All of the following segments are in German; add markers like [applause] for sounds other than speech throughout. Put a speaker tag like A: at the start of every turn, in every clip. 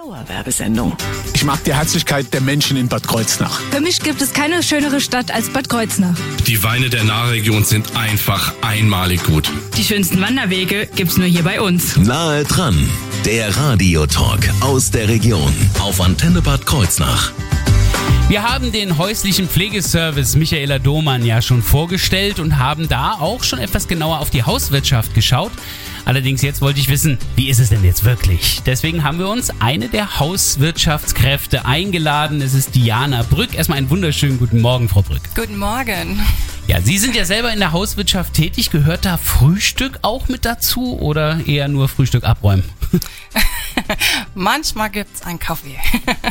A: Dauerwerbesendung.
B: Ich mag die Herzlichkeit der Menschen in Bad Kreuznach.
C: Für mich gibt es keine schönere Stadt als Bad Kreuznach.
D: Die Weine der Nahregion sind einfach einmalig gut.
C: Die schönsten Wanderwege gibt's nur hier bei uns.
E: Nahe dran, der Radiotalk aus der Region auf Antenne Bad Kreuznach.
F: Wir haben den häuslichen Pflegeservice Michaela Domann ja schon vorgestellt und haben da auch schon etwas genauer auf die Hauswirtschaft geschaut. Allerdings jetzt wollte ich wissen, wie ist es denn jetzt wirklich? Deswegen haben wir uns eine der Hauswirtschaftskräfte eingeladen. Es ist Diana Brück. Erstmal einen wunderschönen guten Morgen, Frau Brück.
G: Guten Morgen.
F: Ja, Sie sind ja selber in der Hauswirtschaft tätig. Gehört da Frühstück auch mit dazu oder eher nur Frühstück abräumen? [laughs] [laughs]
G: Manchmal gibt's einen Kaffee.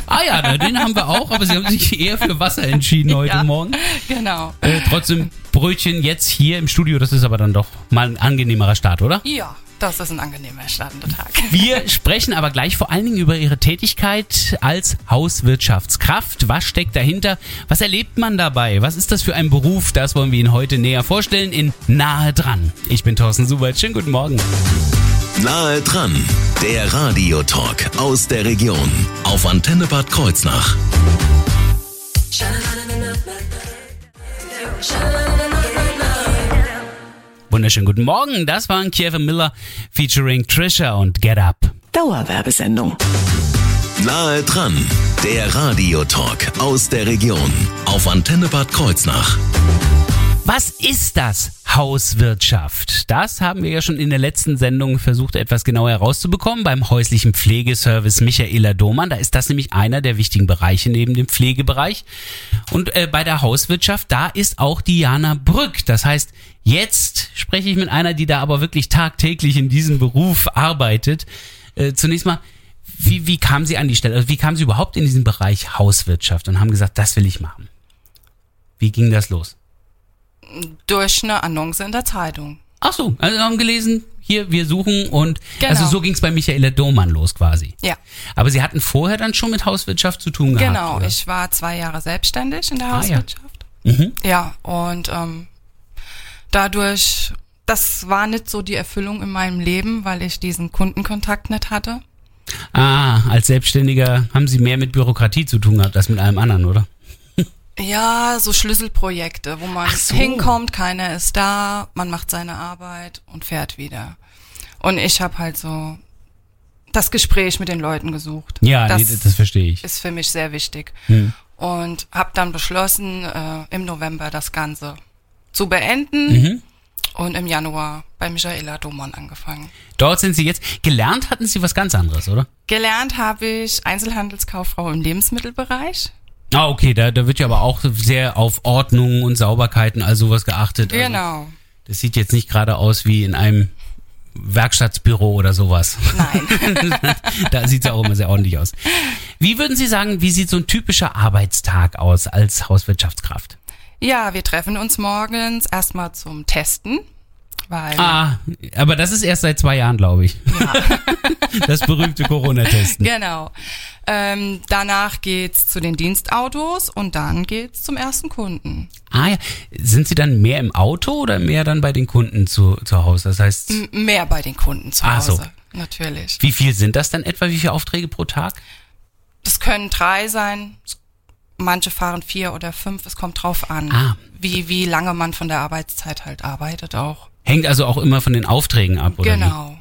F: Ah ja, den haben wir auch, aber Sie haben sich eher für Wasser entschieden heute
G: Ja.
F: Morgen.
G: Genau.
F: Äh, trotzdem Brötchen jetzt hier im Studio, das ist aber dann doch mal ein angenehmerer Start, oder?
G: Ja, das ist ein angenehmer startender Tag.
F: Wir sprechen aber gleich vor allen Dingen über Ihre Tätigkeit als Hauswirtschaftskraft. Was steckt dahinter? Was erlebt man dabei? Was ist das für ein Beruf? Das wollen wir Ihnen heute näher vorstellen in Nahe dran. Ich bin Thorsten Subert. Schönen guten Morgen.
E: Nahe dran, der Radiotalk aus der Region auf Antenne Bad Kreuznach.
F: Wunderschönen guten Morgen. Das war Kiefer Miller featuring Trisha und Get Up.
A: Dauerwerbesendung.
E: Nahe dran, der Radiotalk aus der Region auf Antenne Bad Kreuznach.
F: Was ist das Hauswirtschaft? Das haben wir ja schon in der letzten Sendung versucht, etwas genauer herauszubekommen beim häuslichen Pflegeservice Michaela Domann. Da ist das nämlich einer der wichtigen Bereiche neben dem Pflegebereich. Und äh, bei der Hauswirtschaft, da ist auch Diana Brück. Das heißt, jetzt spreche ich mit einer, die da aber wirklich tagtäglich in diesem Beruf arbeitet. Äh, zunächst mal, wie, wie kam sie an die Stelle? Also wie kam sie überhaupt in diesen Bereich Hauswirtschaft und haben gesagt, das will ich machen? Wie ging das los?
G: Durch eine Annonce in der Zeitung.
F: Ach so, also haben gelesen, hier, wir suchen und
G: Genau.
F: also so ging es bei Michaela Domann los quasi.
G: Ja,
F: Aber Sie hatten vorher dann schon mit Hauswirtschaft zu tun gehabt.
G: genau.
F: oder?
G: Ich war zwei Jahre selbstständig in der
F: Ah, ja.
G: Hauswirtschaft.
F: Mhm.
G: Ja, und ähm, dadurch, das war nicht so die Erfüllung in meinem Leben, weil ich diesen Kundenkontakt nicht hatte.
F: Ah, als Selbstständiger haben Sie mehr mit Bürokratie zu tun gehabt als mit allem anderen, oder?
G: Ja, so Schlüsselprojekte, wo man
F: so.
G: hinkommt, keiner ist da, man macht seine Arbeit und fährt wieder. Und ich habe halt so das Gespräch mit den Leuten gesucht.
F: Ja,
G: das
F: nee, das verstehe ich.
G: ist für mich sehr wichtig.
F: Hm.
G: Und habe dann beschlossen, äh, im November das Ganze zu beenden
F: Mhm.
G: und im Januar bei Michaela Domann angefangen.
F: Dort sind Sie jetzt. Gelernt hatten Sie was ganz anderes, oder?
G: Gelernt habe ich Einzelhandelskauffrau im Lebensmittelbereich.
F: Ah, okay, da, da wird ja aber auch sehr auf Ordnung und Sauberkeit und all sowas geachtet. Also,
G: Genau.
F: das sieht jetzt nicht gerade aus wie in einem Werkstattbüro oder sowas.
G: Nein. [laughs]
F: da sieht es auch immer sehr ordentlich aus. Wie würden Sie sagen, wie sieht so ein typischer Arbeitstag aus als Hauswirtschaftskraft?
G: Ja, wir treffen uns morgens erstmal zum Testen, weil
F: Ah, aber das ist erst seit zwei Jahren, glaube ich. [laughs] Das berühmte Corona-Testen.
G: genau. Ähm, danach geht's zu den Dienstautos und dann geht's zum ersten Kunden.
F: Ah ja, sind Sie dann mehr im Auto oder mehr dann bei den Kunden zu, zu Hause? Das heißt,
G: M mehr bei den Kunden zu
F: so.
G: Hause, natürlich.
F: wie viel sind das dann etwa? Wie viele Aufträge pro Tag?
G: Das können drei sein, manche fahren vier oder fünf, es kommt drauf an,
F: Ah.
G: wie, wie lange man von der Arbeitszeit halt arbeitet auch.
F: Hängt also auch immer von den Aufträgen ab, oder?
G: genau, wie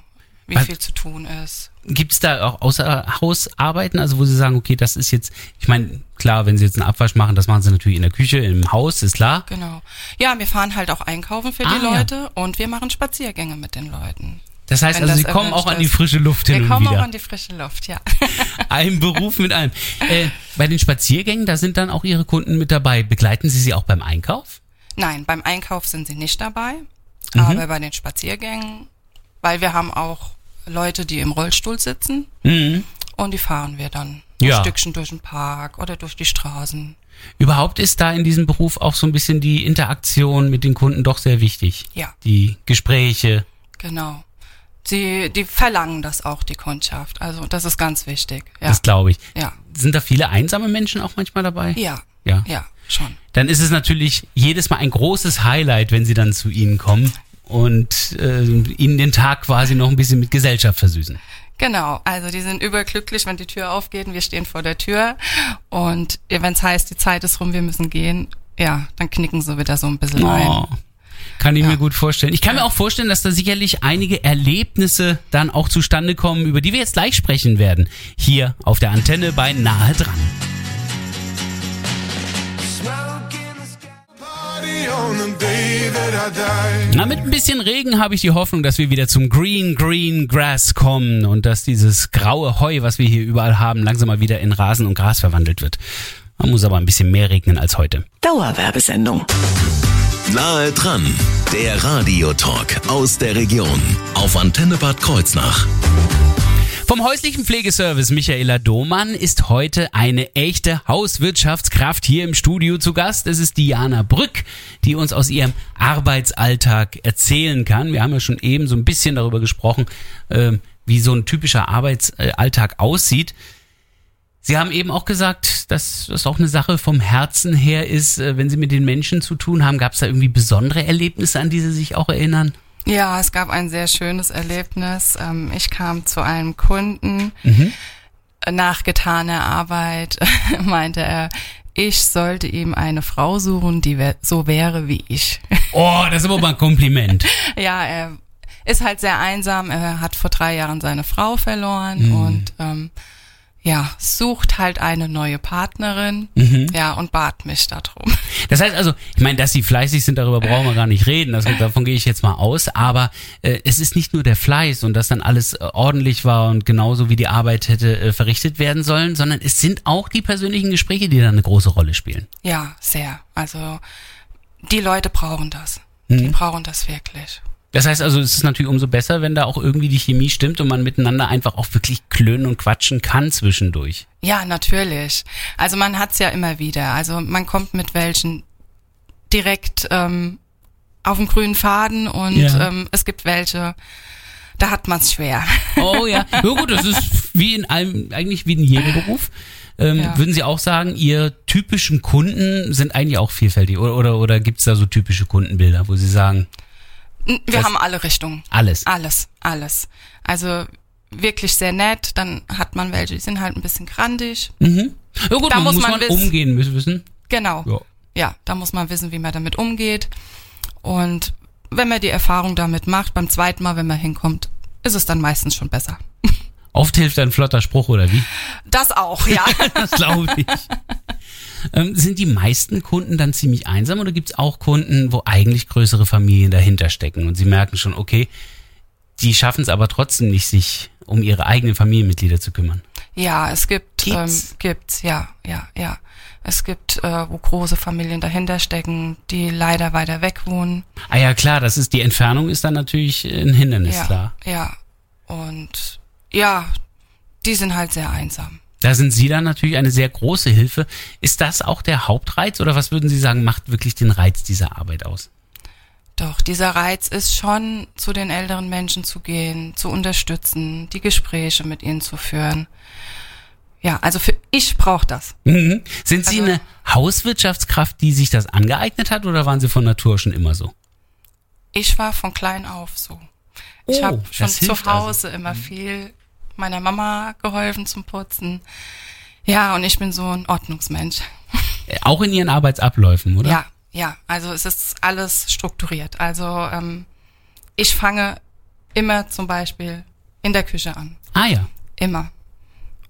F: Was-
G: viel zu tun ist.
F: Gibt es da auch außer Hausarbeiten, also wo Sie sagen, okay, das ist jetzt, ich meine, klar, wenn Sie jetzt einen Abwasch machen, das machen Sie natürlich in der Küche, im Haus, ist klar.
G: Genau. Ja, wir fahren halt auch einkaufen für
F: Ah,
G: die
F: ja.
G: Leute und wir machen Spaziergänge mit den Leuten.
F: Das heißt
G: Wenn
F: also, Sie kommen auch an die frische Luft hin
G: Wir
F: und
G: kommen
F: wieder.
G: auch an die frische Luft, ja. [laughs]
F: Ein Beruf mit einem. Äh, bei den Spaziergängen, da sind dann auch Ihre Kunden mit dabei. Begleiten Sie sie auch beim Einkauf?
G: Nein, beim Einkauf sind sie nicht dabei,
F: Mhm.
G: aber bei den Spaziergängen, weil wir haben auch Leute, die im Rollstuhl sitzen
F: Mhm.
G: und die fahren wir dann
F: Ja.
G: ein Stückchen durch den Park oder durch die Straßen.
F: Überhaupt ist da in diesem Beruf auch so ein bisschen die Interaktion mit den Kunden doch sehr wichtig.
G: Ja.
F: Die Gespräche.
G: Genau. Sie, die verlangen das auch, die Kundschaft. Also das ist ganz wichtig. Ja.
F: Das glaube ich.
G: ja.
F: Sind da viele einsame Menschen auch manchmal dabei?
G: Ja.
F: Ja.
G: Ja, schon.
F: Dann ist es natürlich jedes Mal ein großes Highlight, wenn sie dann zu Ihnen kommen und äh, Ihnen den Tag quasi noch ein bisschen mit Gesellschaft versüßen.
G: Genau, also die sind überglücklich, wenn die Tür aufgeht und wir stehen vor der Tür. Und wenn es heißt, die Zeit ist rum, wir müssen gehen, ja, dann knicken sie wieder so ein bisschen ein.
F: Oh. Kann ich mir gut vorstellen. Ich kann mir auch vorstellen, dass da sicherlich einige Erlebnisse dann auch zustande kommen, über die wir jetzt gleich sprechen werden. Hier auf der Antenne bei Nahe dran. Na, mit ein bisschen Regen habe ich die Hoffnung, dass wir wieder zum Green, Green Grass kommen und dass dieses graue Heu, was wir hier überall haben, langsam mal wieder in Rasen und Gras verwandelt wird. Man muss aber ein bisschen mehr regnen als heute.
A: Dauerwerbesendung.
E: Nahe dran, der Radiotalk aus der Region auf Antenne Bad Kreuznach.
F: Vom häuslichen Pflegeservice Michaela Domann ist heute eine echte Hauswirtschaftskraft hier im Studio zu Gast. Es ist Diana Brück, die uns aus ihrem Arbeitsalltag erzählen kann. Wir haben ja schon eben so ein bisschen darüber gesprochen, äh, wie so ein typischer Arbeitsalltag aussieht. Sie haben eben auch gesagt, dass das auch eine Sache vom Herzen her ist, äh, wenn Sie mit den Menschen zu tun haben. Gab es da irgendwie besondere Erlebnisse, an die Sie sich auch erinnern?
G: Ja, es gab ein sehr schönes Erlebnis. Ähm, Ich kam zu einem Kunden. Nach getaner Arbeit [laughs] meinte er, ich sollte ihm eine Frau suchen, die so wäre wie ich.
F: Oh, das ist aber mal ein Kompliment. [laughs]
G: ja, er ist halt sehr einsam. Er hat vor drei Jahren seine Frau verloren und ähm, ja, sucht halt eine neue Partnerin. Ja, und bat mich darum. [laughs]
F: Das heißt also, ich meine, dass sie fleißig sind, darüber brauchen wir gar nicht reden. Das, davon gehe ich jetzt mal aus. Aber äh, es ist nicht nur der Fleiß und dass dann alles äh, ordentlich war und genauso wie die Arbeit hätte äh, verrichtet werden sollen, sondern es sind auch die persönlichen Gespräche, die dann eine große Rolle spielen.
G: Ja, sehr. Also die Leute brauchen das. Die brauchen das wirklich.
F: Das heißt also, es ist natürlich umso besser, wenn da auch irgendwie die Chemie stimmt und man miteinander einfach auch wirklich klönen und quatschen kann zwischendurch.
G: Ja, natürlich. Also man hat's ja immer wieder. Also man kommt mit welchen direkt ähm, auf den grünen Faden und
F: Ja.
G: ähm, es gibt welche, da hat man's schwer. [laughs]
F: Oh ja. Ja gut, das ist wie in allem, eigentlich wie in jedem Beruf. Ähm,
G: Ja.
F: Würden Sie auch sagen, Ihr typischen Kunden sind eigentlich auch vielfältig oder, oder, oder gibt es da so typische Kundenbilder, wo Sie sagen,
G: Wir
F: Das-
G: haben alle Richtungen.
F: alles?
G: Alles, alles. Also wirklich sehr nett. Dann hat man welche, die sind halt ein bisschen grandig.
F: Mhm. Ja gut,
G: Da
F: man
G: muss
F: muss
G: man
F: man umgehen müssen wissen.
G: Genau.
F: Ja.
G: Ja, da muss man wissen, wie man damit umgeht. Und wenn man die Erfahrung damit macht, beim zweiten Mal, wenn man hinkommt, ist es dann meistens schon besser.
F: Oft hilft ein flotter Spruch oder wie?
G: Das auch, ja. [laughs]
F: Das glaube ich. [laughs] ähm, sind die meisten Kunden dann ziemlich einsam oder gibt es auch Kunden, wo eigentlich größere Familien dahinter stecken und Sie merken schon, okay, die schaffen es aber trotzdem nicht, sich um ihre eigenen Familienmitglieder zu kümmern?
G: Ja, es gibt,
F: Gibt's?
G: ähm, gibt's, ja, ja, ja. Es gibt, äh, wo große Familien dahinter stecken, die leider weiter weg wohnen.
F: Ah ja, klar, das ist die Entfernung ist dann natürlich ein Hindernis,
G: ja,
F: klar.
G: ja. Und ja, die sind halt sehr einsam.
F: Da sind Sie dann natürlich eine sehr große Hilfe. Ist das auch der Hauptreiz oder was würden Sie sagen, macht wirklich den Reiz dieser Arbeit aus?
G: Doch, dieser Reiz ist schon, zu den älteren Menschen zu gehen, zu unterstützen, die Gespräche mit ihnen zu führen. Ja, also für ich brauche das.
F: Mhm. Sind Sie
G: Also-
F: eine Hauswirtschaftskraft, die sich das angeeignet hat oder waren Sie von Natur schon immer so?
G: Ich war von klein auf so. Ich
F: Oh,
G: habe schon zu Hause
F: also.
G: immer viel meiner Mama geholfen zum Putzen. Ja, und ich bin so ein Ordnungsmensch.
F: Äh, Auch in Ihren Arbeitsabläufen, oder?
G: Ja, ja. Also es ist alles strukturiert. Also ähm, ich fange immer zum Beispiel in der Küche an.
F: Ah ja.
G: Immer.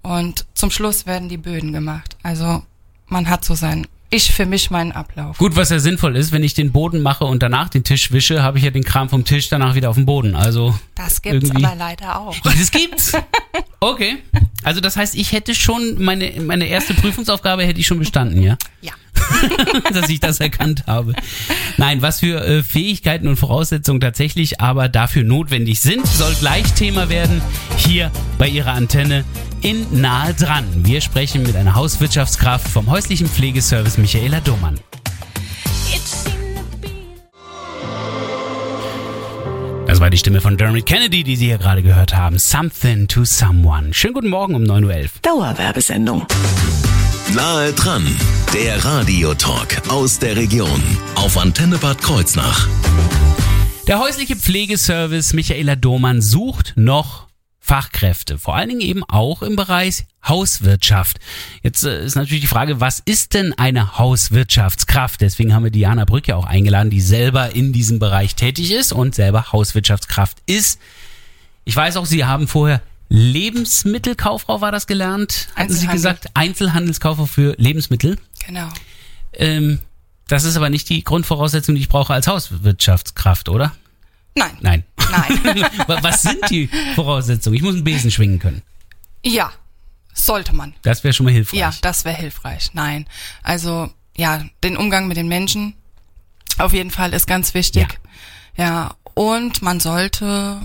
G: Und zum Schluss werden die Böden gemacht. Also man hat so sein, ich für mich meinen Ablauf.
F: Gut, was ja sinnvoll ist, wenn ich den Boden mache und danach den Tisch wische, habe ich ja den Kram vom Tisch danach wieder auf dem Boden. Also
G: Das gibt's
F: irgendwie-
G: aber leider auch. [laughs]
F: das gibt's. Okay. Also das heißt, ich hätte schon meine meine erste Prüfungsaufgabe hätte ich schon bestanden, ja?
G: Ja. [laughs]
F: dass ich das erkannt habe. Nein, was für äh, Fähigkeiten und Voraussetzungen tatsächlich aber dafür notwendig sind, soll gleich Thema werden hier bei Ihrer Antenne in Nahe dran. Wir sprechen mit einer Hauswirtschaftskraft vom häuslichen Pflegeservice Michaela Domann. Das war die Stimme von Dermot Kennedy, die Sie hier gerade gehört haben. Something to Someone. Schönen guten Morgen um 9.11 Uhr.
A: Dauerwerbesendung.
E: Nahe dran, der Radiotalk aus der Region auf Antenne Bad Kreuznach.
F: Der häusliche Pflegeservice Michaela Domann sucht noch Fachkräfte, vor allen Dingen eben auch im Bereich Hauswirtschaft. Jetzt äh, ist natürlich die Frage, was ist denn eine Hauswirtschaftskraft? Deswegen haben wir Diana Brücke auch eingeladen, die selber in diesem Bereich tätig ist und selber Hauswirtschaftskraft ist. Ich weiß auch, Sie haben vorher Lebensmittelkauffrau war das gelernt, hatten Sie gesagt, Einzelhandelskauffrau für Lebensmittel.
G: Genau.
F: Ähm, das ist aber nicht die Grundvoraussetzung, die ich brauche als Hauswirtschaftskraft, oder?
G: Nein.
F: Nein.
G: Nein. [laughs]
F: Wa- Was sind die Voraussetzungen? Ich muss einen Besen schwingen können.
G: ja, sollte man.
F: Das wäre schon mal hilfreich.
G: Ja, das wäre hilfreich. Nein. Also, ja, den Umgang mit den Menschen auf jeden Fall ist ganz wichtig. Ja. und man sollte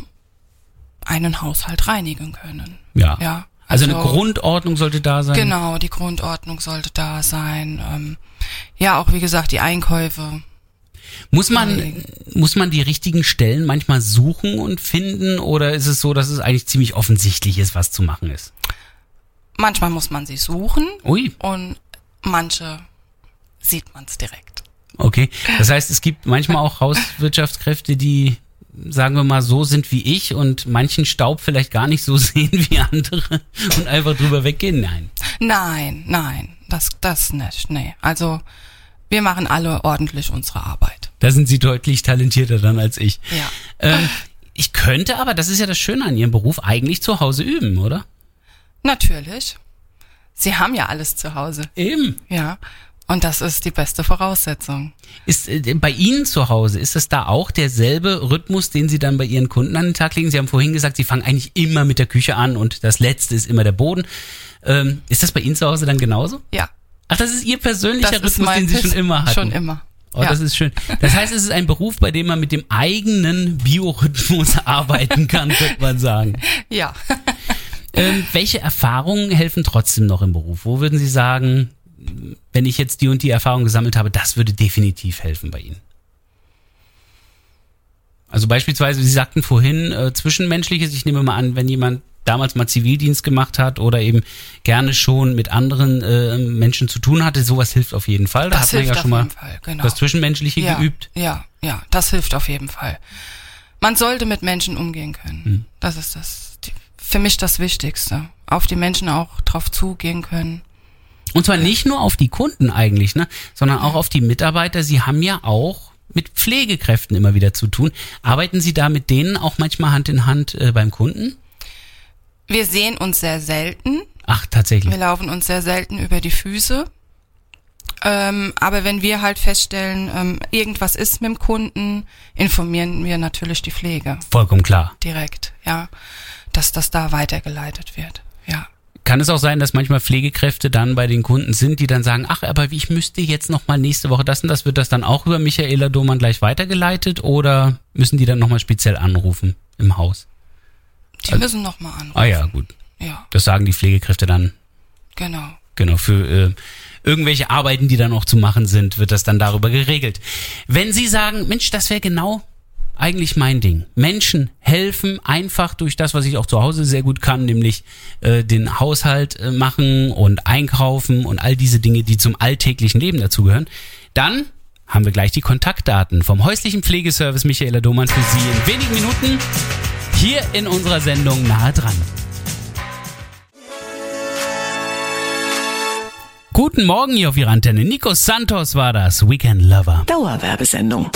G: einen Haushalt reinigen können.
F: Ja.
G: Ja.
F: Also, eine Grundordnung sollte da sein.
G: Genau, die Grundordnung sollte da sein. Ähm, ja, auch wie gesagt, die Einkäufe.
F: Muss man, muss man die richtigen Stellen manchmal suchen und finden oder ist es so, dass es eigentlich ziemlich offensichtlich ist, was zu machen ist?
G: Manchmal muss man sie suchen
F: Ui,
G: und manche sieht man es direkt.
F: okay. Das heißt, es gibt manchmal auch Hauswirtschaftskräfte, die, sagen wir mal, so sind wie ich und manchen Staub vielleicht gar nicht so [laughs] sehen wie andere und einfach drüber weggehen. Nein.
G: Nein, nein, das, das nicht, nee. Also, wir machen alle ordentlich unsere Arbeit.
F: Da sind sie deutlich talentierter dann als ich.
G: Ja.
F: Ähm, ich könnte aber, das ist ja das Schöne an Ihrem Beruf, eigentlich zu Hause üben, oder?
G: Natürlich. Sie haben ja alles zu Hause.
F: Eben.
G: Ja. Und das ist die beste Voraussetzung.
F: Ist äh, bei Ihnen zu Hause, ist das da auch derselbe Rhythmus, den Sie dann bei Ihren Kunden an den Tag legen? Sie haben vorhin gesagt, Sie fangen eigentlich immer mit der Küche an und das Letzte ist immer der Boden. Ähm, ist das bei Ihnen zu Hause dann genauso?
G: Ja.
F: Ach, das ist Ihr persönlicher
G: Das
F: Rhythmus, den Sie schon immer hatten.
G: Schon immer.
F: Oh,
G: ja.
F: das ist schön. Das heißt, es ist ein Beruf, bei dem man mit dem eigenen Biorhythmus [laughs] arbeiten kann, könnte man sagen. [laughs]
G: ja.
F: Ähm, welche Erfahrungen helfen trotzdem noch im Beruf? Wo würden Sie sagen, wenn ich jetzt die und die Erfahrung gesammelt habe, das würde definitiv helfen bei Ihnen? Also beispielsweise, Sie sagten vorhin äh, zwischenmenschliches, ich nehme mal an, wenn jemand damals mal Zivildienst gemacht hat oder eben gerne schon mit anderen äh, Menschen zu tun hatte, sowas hilft auf jeden Fall. Da
G: Das
F: hat man
G: hilft
F: ja
G: auf
F: schon mal
G: Fall, genau.
F: das Zwischenmenschliche
G: ja,
F: geübt.
G: Ja, ja, das hilft auf jeden Fall. Man sollte mit Menschen umgehen können.
F: Hm.
G: Das ist das, die, für mich das Wichtigste. Auf die Menschen auch drauf zugehen können.
F: Und zwar nicht nur auf die Kunden eigentlich, ne, sondern auch auf die Mitarbeiter. Sie haben ja auch mit Pflegekräften immer wieder zu tun. Arbeiten Sie da mit denen auch manchmal Hand in Hand äh, beim Kunden?
G: Wir sehen uns sehr selten.
F: Ach, tatsächlich.
G: Wir laufen uns sehr selten über die Füße. Ähm, aber wenn wir halt feststellen, ähm, irgendwas ist mit dem Kunden, informieren wir natürlich die Pflege
F: Vollkommen klar.
G: direkt, ja, dass das da weitergeleitet wird, ja.
F: Kann es auch sein, dass manchmal Pflegekräfte dann bei den Kunden sind, die dann sagen, ach, aber ich müsste jetzt noch mal nächste Woche das und das, wird das dann auch über Michaela Domann gleich weitergeleitet oder müssen die dann noch mal speziell anrufen im Haus?
G: Die müssen noch mal anrufen.
F: Ah ja, gut.
G: Ja,
F: Das sagen die Pflegekräfte dann
G: genau.
F: Genau, für äh, irgendwelche Arbeiten, die da noch zu machen sind, wird das dann darüber geregelt. Wenn Sie sagen, Mensch, das wäre genau eigentlich mein Ding. Menschen helfen einfach durch das, was ich auch zu Hause sehr gut kann, nämlich äh, den Haushalt äh, machen und einkaufen und all diese Dinge, die zum alltäglichen Leben dazugehören. Dann haben wir gleich die Kontaktdaten vom häuslichen Pflegeservice Michaela Domann für Sie in wenigen Minuten hier in unserer Sendung nahe dran. Guten Morgen hier auf Ihrer Antenne. Nico Santos war das, Weekend Lover.
A: Dauerwerbesendung.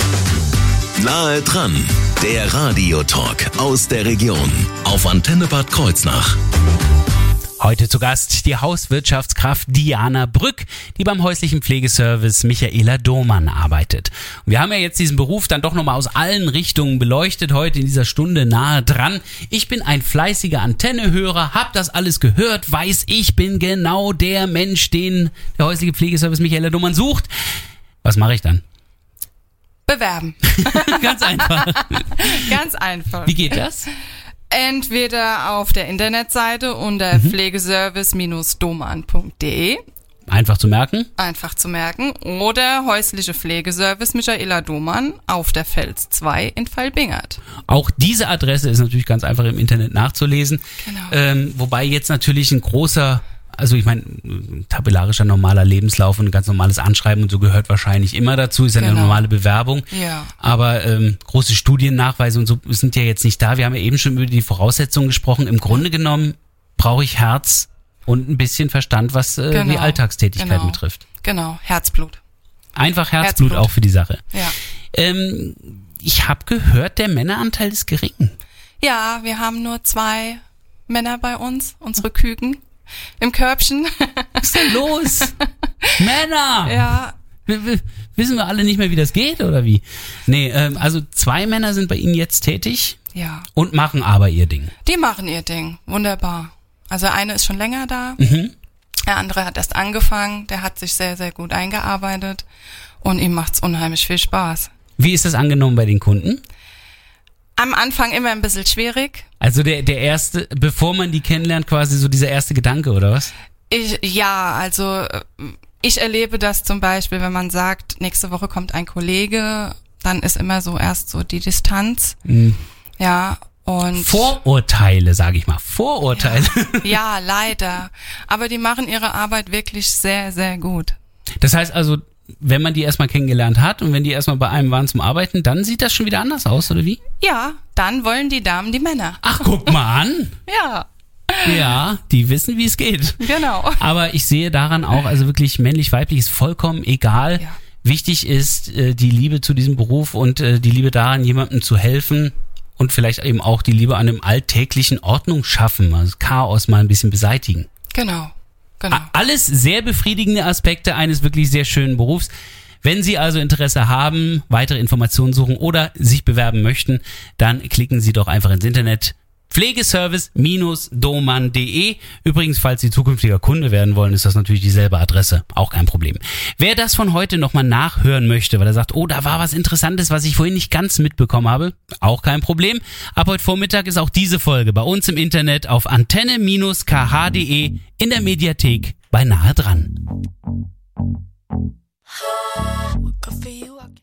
E: Nahe dran, der Radiotalk aus der Region auf Antenne Bad Kreuznach.
F: Heute zu Gast die Hauswirtschaftskraft Diana Brück, die beim häuslichen Pflegeservice Michaela Domann arbeitet. Und wir haben ja jetzt diesen Beruf dann doch nochmal aus allen Richtungen beleuchtet, heute in dieser Stunde nahe dran. Ich bin ein fleißiger Antennehörer, hab das alles gehört, weiß, ich bin genau der Mensch, den der häusliche Pflegeservice Michaela Domann sucht. Was mache ich dann?
G: Bewerben. [laughs]
F: Ganz einfach. [laughs]
G: Ganz einfach.
F: Wie geht das?
G: Entweder auf der Internetseite unter
F: Mhm.
G: pflegeservice-doman.de,
F: Einfach zu merken.
G: einfach zu merken, oder häusliche Pflegeservice Michaela Domann auf der Fels 2 in Fallbingert.
F: Auch diese Adresse ist natürlich ganz einfach im Internet nachzulesen.
G: Genau.
F: Ähm, wobei jetzt natürlich ein großer also ich meine, tabellarischer normaler Lebenslauf und ein ganz normales Anschreiben und so gehört wahrscheinlich immer dazu, ist ja eine
G: Genau.
F: normale Bewerbung.
G: Ja.
F: Aber ähm, große Studiennachweise und so sind ja jetzt nicht da. Wir haben ja eben schon über die Voraussetzungen gesprochen. Im Grunde genommen brauche ich Herz und ein bisschen Verstand, was äh, die
G: Genau.
F: Alltagstätigkeit
G: Genau.
F: betrifft.
G: Genau, Herzblut.
F: Einfach Herzblut,
G: Herzblut.
F: auch für die Sache.
G: Ja.
F: Ähm, ich habe gehört, der Männeranteil ist gering.
G: Ja, wir haben nur zwei Männer bei uns, unsere Küken im Körbchen.
F: Was ist denn los? [laughs] Männer!
G: ja,
F: W- Wissen wir alle nicht mehr, wie das geht oder wie? Nee, ähm, also zwei Männer sind bei Ihnen jetzt tätig
G: ja.
F: und machen aber ihr Ding.
G: Die machen ihr Ding. Wunderbar. Also eine ist schon länger da.
F: Mhm.
G: Der andere hat erst angefangen. Der hat sich sehr, sehr gut eingearbeitet. Und ihm macht's unheimlich viel Spaß.
F: Wie ist das angenommen bei den Kunden?
G: Am Anfang immer ein bisschen schwierig.
F: Also der, der erste, bevor man die kennenlernt, quasi so dieser erste Gedanke, oder was?
G: Ich, ja, also äh, ich erlebe das zum Beispiel, wenn man sagt, nächste Woche kommt ein Kollege, dann ist immer so erst so die Distanz. Ja, und
F: Vorurteile, sage ich mal. Vorurteile.
G: ja, [laughs] leider. Aber die machen ihre Arbeit wirklich sehr, sehr gut.
F: Das heißt also, wenn man die erstmal kennengelernt hat und wenn die erstmal bei einem waren zum Arbeiten, dann sieht das schon wieder anders aus, oder wie?
G: Ja, dann wollen die Damen die Männer.
F: Ach, guck mal an. [laughs]
G: Ja,
F: Ja, die wissen, wie es geht.
G: genau.
F: Aber ich sehe daran auch, also wirklich männlich-weiblich ist vollkommen egal.
G: Ja.
F: Wichtig ist äh, die Liebe zu diesem Beruf und äh, die Liebe daran, jemandem zu helfen und vielleicht eben auch die Liebe an dem alltäglichen Ordnung schaffen, also das Chaos mal ein bisschen beseitigen.
G: Genau, genau.
F: Alles sehr befriedigende Aspekte eines wirklich sehr schönen Berufs. Wenn Sie also Interesse haben, weitere Informationen suchen oder sich bewerben möchten, dann klicken Sie doch einfach ins Internet pflegeservice-domann.de. Übrigens, falls Sie zukünftiger Kunde werden wollen, ist das natürlich dieselbe Adresse. Auch kein Problem. Wer das von heute nochmal nachhören möchte, weil er sagt, oh, da war was Interessantes, was ich vorhin nicht ganz mitbekommen habe, auch kein Problem. Ab heute Vormittag ist auch diese Folge bei uns im Internet auf antenne-kh.de in der Mediathek beinahe dran.